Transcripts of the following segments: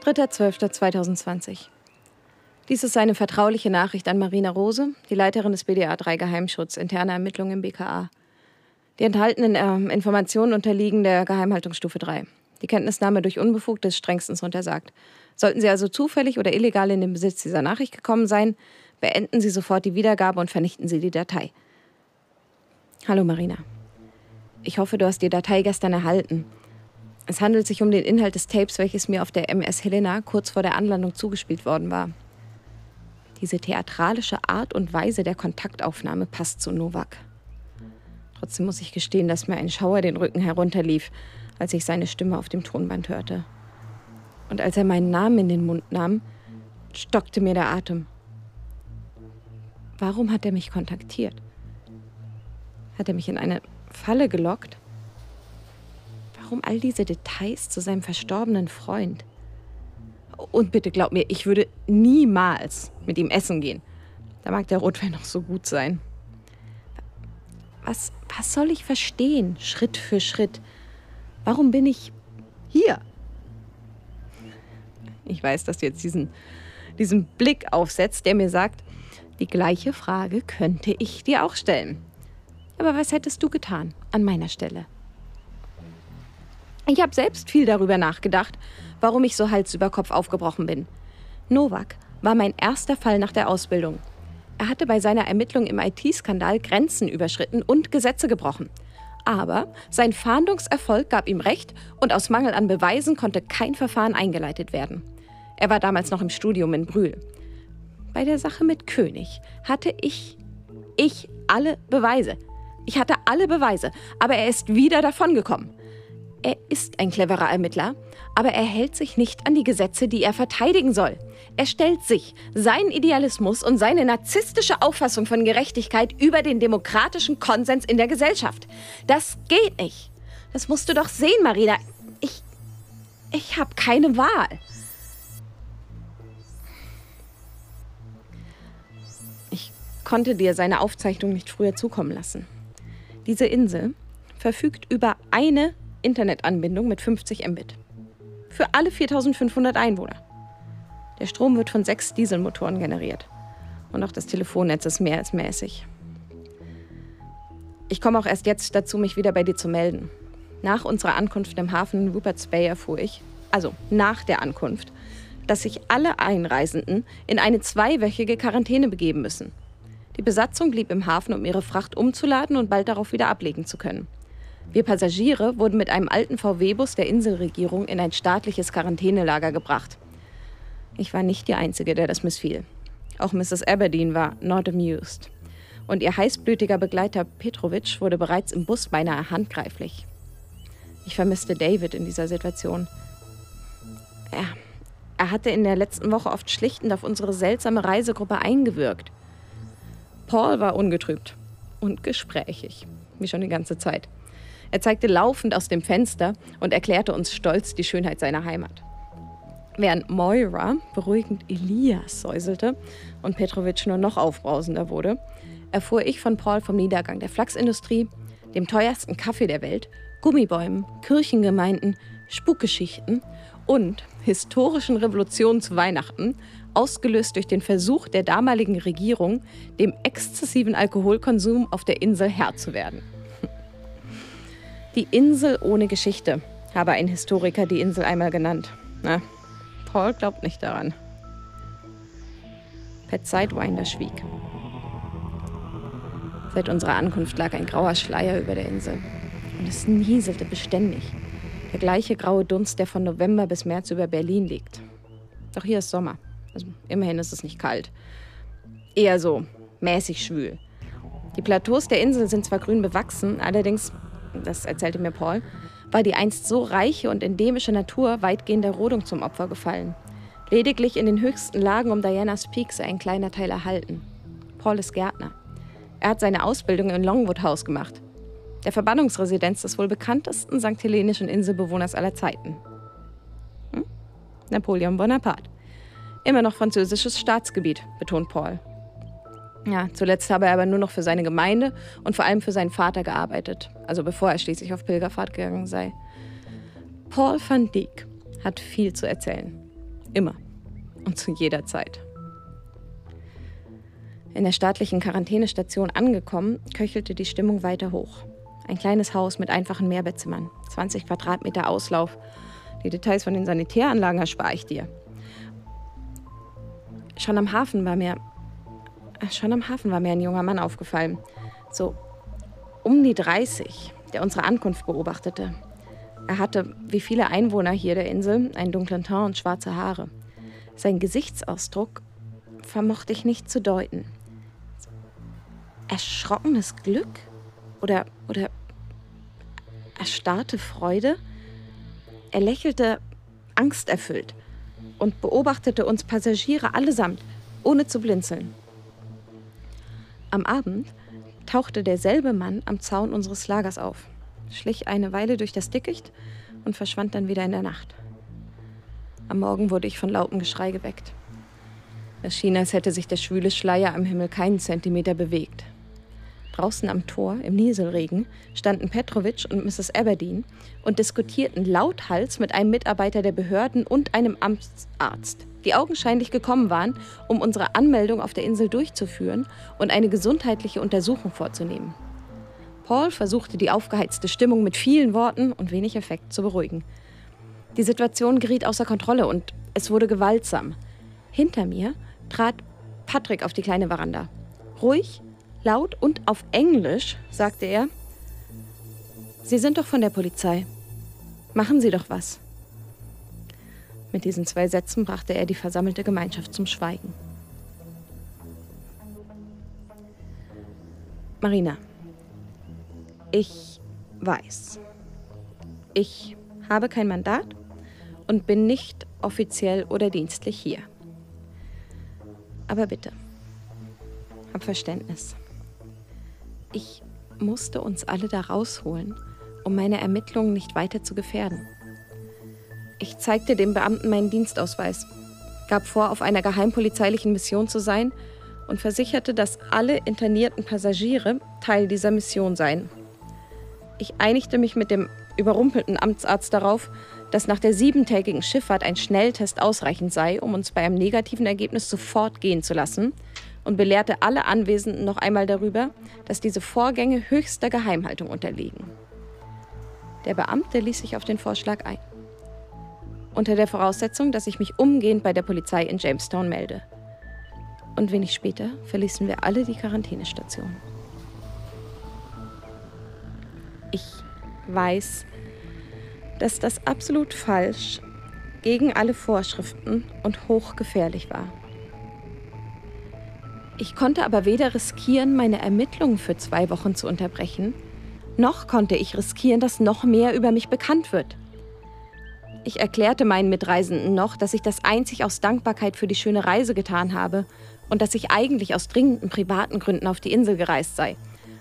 3.12.2020. Dies ist eine vertrauliche Nachricht an Marina Rose, die Leiterin des BDA 3 Geheimschutz, interne Ermittlungen im BKA. Die enthaltenen äh, Informationen unterliegen der Geheimhaltungsstufe 3. Die Kenntnisnahme durch Unbefugte ist strengstens untersagt. Sollten Sie also zufällig oder illegal in den Besitz dieser Nachricht gekommen sein, beenden Sie sofort die Wiedergabe und vernichten Sie die Datei. Hallo Marina. Ich hoffe, du hast die Datei gestern erhalten. Es handelt sich um den Inhalt des Tapes, welches mir auf der MS Helena kurz vor der Anlandung zugespielt worden war. Diese theatralische Art und Weise der Kontaktaufnahme passt zu Novak. Trotzdem muss ich gestehen, dass mir ein Schauer den Rücken herunterlief, als ich seine Stimme auf dem Tonband hörte. Und als er meinen Namen in den Mund nahm, stockte mir der Atem. Warum hat er mich kontaktiert? Hat er mich in eine Falle gelockt? Warum all diese Details zu seinem verstorbenen Freund? Und bitte glaub mir, ich würde niemals mit ihm essen gehen. Da mag der Rotwein noch so gut sein. Was, was soll ich verstehen, Schritt für Schritt? Warum bin ich hier? Ich weiß, dass du jetzt diesen, diesen Blick aufsetzt, der mir sagt, die gleiche Frage könnte ich dir auch stellen. Aber was hättest du getan an meiner Stelle? Ich habe selbst viel darüber nachgedacht, warum ich so Hals über Kopf aufgebrochen bin. Novak war mein erster Fall nach der Ausbildung. Er hatte bei seiner Ermittlung im IT-Skandal Grenzen überschritten und Gesetze gebrochen. Aber sein Fahndungserfolg gab ihm Recht und aus Mangel an Beweisen konnte kein Verfahren eingeleitet werden. Er war damals noch im Studium in Brühl. Bei der Sache mit König hatte ich, ich alle Beweise. Ich hatte alle Beweise, aber er ist wieder davongekommen. Er ist ein cleverer Ermittler, aber er hält sich nicht an die Gesetze, die er verteidigen soll. Er stellt sich, seinen Idealismus und seine narzisstische Auffassung von Gerechtigkeit über den demokratischen Konsens in der Gesellschaft. Das geht nicht. Das musst du doch sehen, Marina. Ich. Ich habe keine Wahl. Ich konnte dir seine Aufzeichnung nicht früher zukommen lassen. Diese Insel verfügt über eine Internetanbindung mit 50 Mbit. Für alle 4500 Einwohner. Der Strom wird von sechs Dieselmotoren generiert. Und auch das Telefonnetz ist mehr als mäßig. Ich komme auch erst jetzt dazu, mich wieder bei dir zu melden. Nach unserer Ankunft im Hafen Rupert's Bay erfuhr ich, also nach der Ankunft, dass sich alle Einreisenden in eine zweiwöchige Quarantäne begeben müssen. Die Besatzung blieb im Hafen, um ihre Fracht umzuladen und bald darauf wieder ablegen zu können. Wir Passagiere wurden mit einem alten VW-Bus der Inselregierung in ein staatliches Quarantänelager gebracht. Ich war nicht die Einzige, der das missfiel. Auch Mrs. Aberdeen war not amused. Und ihr heißblütiger Begleiter Petrovic wurde bereits im Bus beinahe handgreiflich. Ich vermisste David in dieser Situation. Er, er hatte in der letzten Woche oft schlichtend auf unsere seltsame Reisegruppe eingewirkt. Paul war ungetrübt und gesprächig, wie schon die ganze Zeit. Er zeigte laufend aus dem Fenster und erklärte uns stolz die Schönheit seiner Heimat. Während Moira beruhigend Elias säuselte und Petrovic nur noch aufbrausender wurde, erfuhr ich von Paul vom Niedergang der Flachsindustrie, dem teuersten Kaffee der Welt, Gummibäumen, Kirchengemeinden, Spukgeschichten und historischen Revolutionsweihnachten, ausgelöst durch den Versuch der damaligen Regierung, dem exzessiven Alkoholkonsum auf der Insel Herr zu werden. Die Insel ohne Geschichte, habe ein Historiker die Insel einmal genannt. Na, Paul glaubt nicht daran. Pat Sidewinder schwieg. Seit unserer Ankunft lag ein grauer Schleier über der Insel. Und es nieselte beständig. Der gleiche graue Dunst, der von November bis März über Berlin liegt. Doch hier ist Sommer. Also immerhin ist es nicht kalt. Eher so mäßig schwül. Die Plateaus der Insel sind zwar grün bewachsen, allerdings das erzählte mir Paul, war die einst so reiche und endemische Natur weitgehend der Rodung zum Opfer gefallen. Lediglich in den höchsten Lagen um Diana's Peak sei ein kleiner Teil erhalten. Paul ist Gärtner. Er hat seine Ausbildung in Longwood House gemacht, der Verbannungsresidenz des wohl bekanntesten St. Hellenischen Inselbewohners aller Zeiten. Hm? Napoleon Bonaparte. Immer noch französisches Staatsgebiet, betont Paul. Ja, zuletzt habe er aber nur noch für seine Gemeinde und vor allem für seinen Vater gearbeitet, also bevor er schließlich auf Pilgerfahrt gegangen sei. Paul van Dyck hat viel zu erzählen. Immer. Und zu jeder Zeit. In der staatlichen Quarantänestation angekommen, köchelte die Stimmung weiter hoch. Ein kleines Haus mit einfachen Mehrbettzimmern, 20 Quadratmeter Auslauf. Die Details von den Sanitäranlagen erspare ich dir. Schon am Hafen war mir. Schon am Hafen war mir ein junger Mann aufgefallen. So um die 30, der unsere Ankunft beobachtete. Er hatte, wie viele Einwohner hier der Insel, einen dunklen Teint und schwarze Haare. Sein Gesichtsausdruck vermochte ich nicht zu deuten. Erschrockenes Glück? Oder, oder erstarrte Freude? Er lächelte angsterfüllt und beobachtete uns Passagiere allesamt, ohne zu blinzeln. Am Abend tauchte derselbe Mann am Zaun unseres Lagers auf, schlich eine Weile durch das Dickicht und verschwand dann wieder in der Nacht. Am Morgen wurde ich von lautem Geschrei geweckt. Es schien, als hätte sich der schwüle Schleier am Himmel keinen Zentimeter bewegt. Draußen am Tor, im Nieselregen, standen Petrovic und Mrs. Aberdeen und diskutierten lauthals mit einem Mitarbeiter der Behörden und einem Amtsarzt, die augenscheinlich gekommen waren, um unsere Anmeldung auf der Insel durchzuführen und eine gesundheitliche Untersuchung vorzunehmen. Paul versuchte die aufgeheizte Stimmung mit vielen Worten und wenig Effekt zu beruhigen. Die Situation geriet außer Kontrolle und es wurde gewaltsam. Hinter mir trat Patrick auf die kleine Veranda. Ruhig, Laut und auf Englisch sagte er, Sie sind doch von der Polizei. Machen Sie doch was. Mit diesen zwei Sätzen brachte er die versammelte Gemeinschaft zum Schweigen. Marina, ich weiß. Ich habe kein Mandat und bin nicht offiziell oder dienstlich hier. Aber bitte, hab Verständnis. Ich musste uns alle da rausholen, um meine Ermittlungen nicht weiter zu gefährden. Ich zeigte dem Beamten meinen Dienstausweis, gab vor, auf einer geheimpolizeilichen Mission zu sein und versicherte, dass alle internierten Passagiere Teil dieser Mission seien. Ich einigte mich mit dem überrumpelten Amtsarzt darauf, dass nach der siebentägigen Schifffahrt ein Schnelltest ausreichend sei, um uns bei einem negativen Ergebnis sofort gehen zu lassen und belehrte alle Anwesenden noch einmal darüber, dass diese Vorgänge höchster Geheimhaltung unterliegen. Der Beamte ließ sich auf den Vorschlag ein. Unter der Voraussetzung, dass ich mich umgehend bei der Polizei in Jamestown melde. Und wenig später verließen wir alle die Quarantänestation. Ich weiß, dass das absolut falsch, gegen alle Vorschriften und hochgefährlich war. Ich konnte aber weder riskieren, meine Ermittlungen für zwei Wochen zu unterbrechen, noch konnte ich riskieren, dass noch mehr über mich bekannt wird. Ich erklärte meinen Mitreisenden noch, dass ich das einzig aus Dankbarkeit für die schöne Reise getan habe und dass ich eigentlich aus dringenden privaten Gründen auf die Insel gereist sei.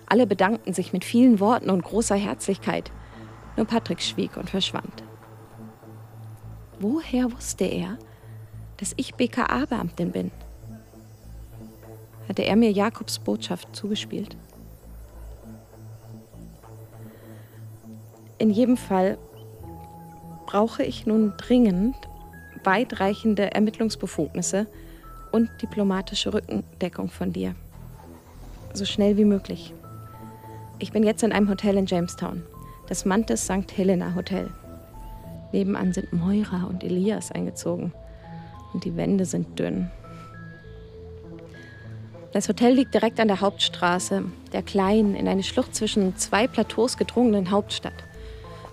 Alle bedankten sich mit vielen Worten und großer Herzlichkeit. Nur Patrick schwieg und verschwand. Woher wusste er, dass ich BKA-Beamtin bin? Hatte er mir Jakobs Botschaft zugespielt. In jedem Fall brauche ich nun dringend weitreichende Ermittlungsbefugnisse und diplomatische Rückendeckung von dir. So schnell wie möglich. Ich bin jetzt in einem Hotel in Jamestown, das Mantes St. Helena Hotel. Nebenan sind Moira und Elias eingezogen und die Wände sind dünn. Das Hotel liegt direkt an der Hauptstraße, der kleinen, in eine Schlucht zwischen zwei Plateaus gedrungenen Hauptstadt.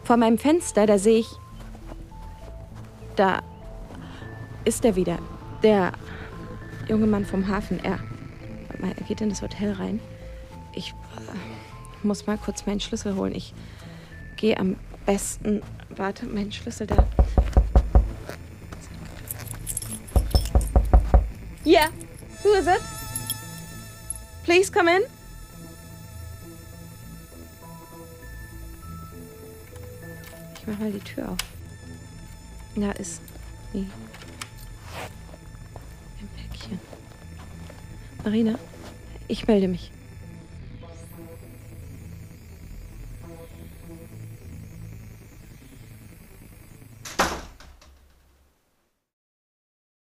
Vor meinem Fenster, da sehe ich. Da ist er wieder. Der junge Mann vom Hafen. Er, er geht in das Hotel rein. Ich äh, muss mal kurz meinen Schlüssel holen. Ich gehe am besten. Warte, mein Schlüssel da. Yeah, who is it? Please come in. Ich mach mal die Tür auf. Da ist die. Ein Päckchen. Marina, ich melde mich.